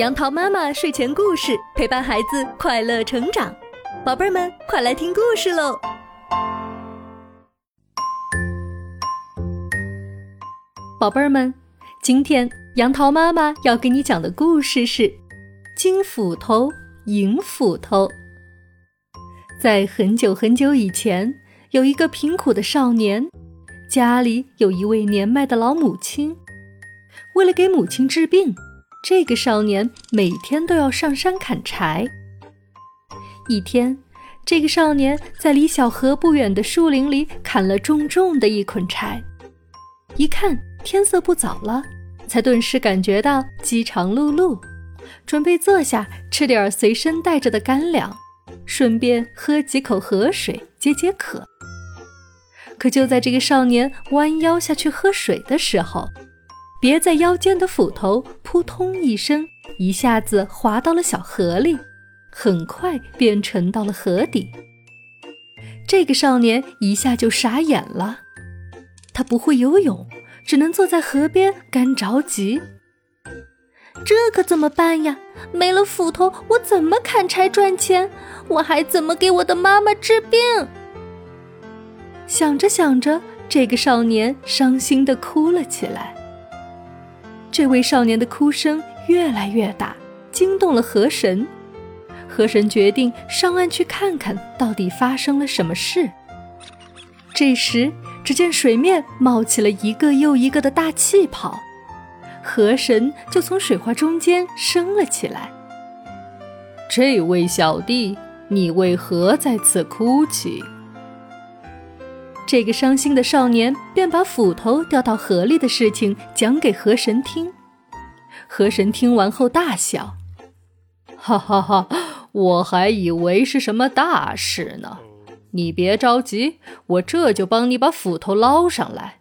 杨桃妈妈睡前故事陪伴孩子快乐成长，宝贝儿们快来听故事喽！宝贝儿们，今天杨桃妈妈要给你讲的故事是《金斧头、银斧头》。在很久很久以前，有一个贫苦的少年，家里有一位年迈的老母亲，为了给母亲治病。这个少年每天都要上山砍柴。一天，这个少年在离小河不远的树林里砍了重重的一捆柴。一看天色不早了，才顿时感觉到饥肠辘辘，准备坐下吃点随身带着的干粮，顺便喝几口河水解解渴。可就在这个少年弯腰下去喝水的时候，别在腰间的斧头扑通一声，一下子滑到了小河里，很快便沉到了河底。这个少年一下就傻眼了，他不会游泳，只能坐在河边干着急。这可怎么办呀？没了斧头，我怎么砍柴赚钱？我还怎么给我的妈妈治病？想着想着，这个少年伤心地哭了起来。这位少年的哭声越来越大，惊动了河神。河神决定上岸去看看到底发生了什么事。这时，只见水面冒起了一个又一个的大气泡，河神就从水花中间升了起来。这位小弟，你为何在此哭泣？这个伤心的少年便把斧头掉到河里的事情讲给河神听。河神听完后大笑：“哈哈哈，我还以为是什么大事呢。你别着急，我这就帮你把斧头捞上来。”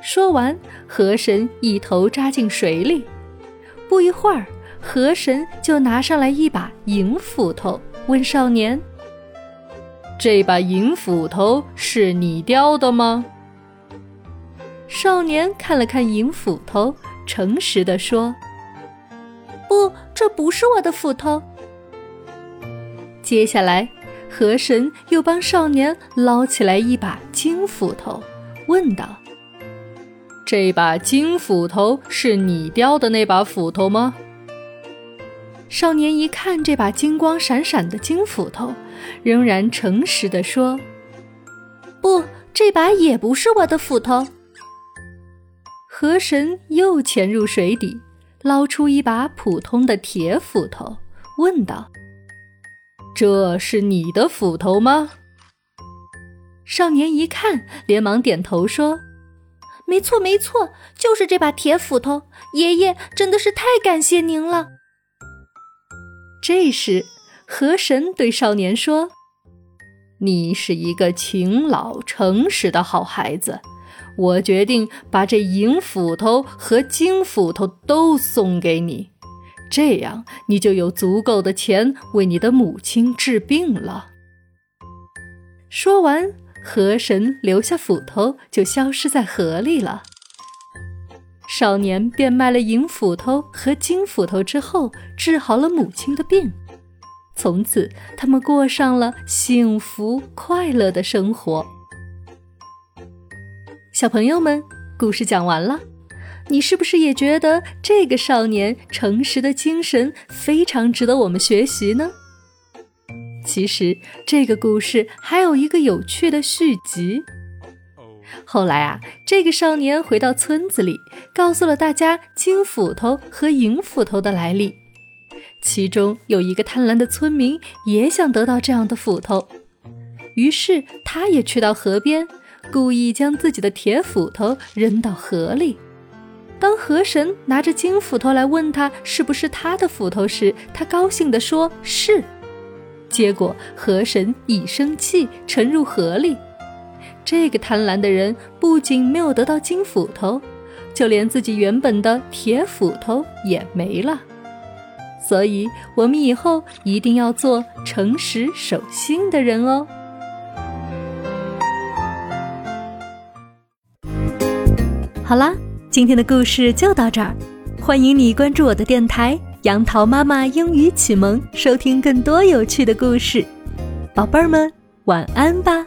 说完，河神一头扎进水里。不一会儿，河神就拿上来一把银斧头，问少年。这把银斧头是你雕的吗？少年看了看银斧头，诚实的说：“不，这不是我的斧头。”接下来，河神又帮少年捞起来一把金斧头，问道：“这把金斧头是你雕的那把斧头吗？”少年一看这把金光闪闪的金斧头，仍然诚实地说：“不，这把也不是我的斧头。”河神又潜入水底，捞出一把普通的铁斧头，问道：“这是你的斧头吗？”少年一看，连忙点头说：“没错，没错，就是这把铁斧头。爷爷真的是太感谢您了。”这时，河神对少年说：“你是一个勤劳诚实的好孩子，我决定把这银斧头和金斧头都送给你，这样你就有足够的钱为你的母亲治病了。”说完，河神留下斧头，就消失在河里了。少年便卖了银斧头和金斧头之后，治好了母亲的病。从此，他们过上了幸福快乐的生活。小朋友们，故事讲完了，你是不是也觉得这个少年诚实的精神非常值得我们学习呢？其实，这个故事还有一个有趣的续集。后来啊，这个少年回到村子里，告诉了大家金斧头和银斧头的来历。其中有一个贪婪的村民也想得到这样的斧头，于是他也去到河边，故意将自己的铁斧头扔到河里。当河神拿着金斧头来问他是不是他的斧头时，他高兴地说是。结果河神一生气，沉入河里。这个贪婪的人不仅没有得到金斧头，就连自己原本的铁斧头也没了。所以，我们以后一定要做诚实守信的人哦。好啦，今天的故事就到这儿。欢迎你关注我的电台“杨桃妈妈英语启蒙”，收听更多有趣的故事。宝贝儿们，晚安吧。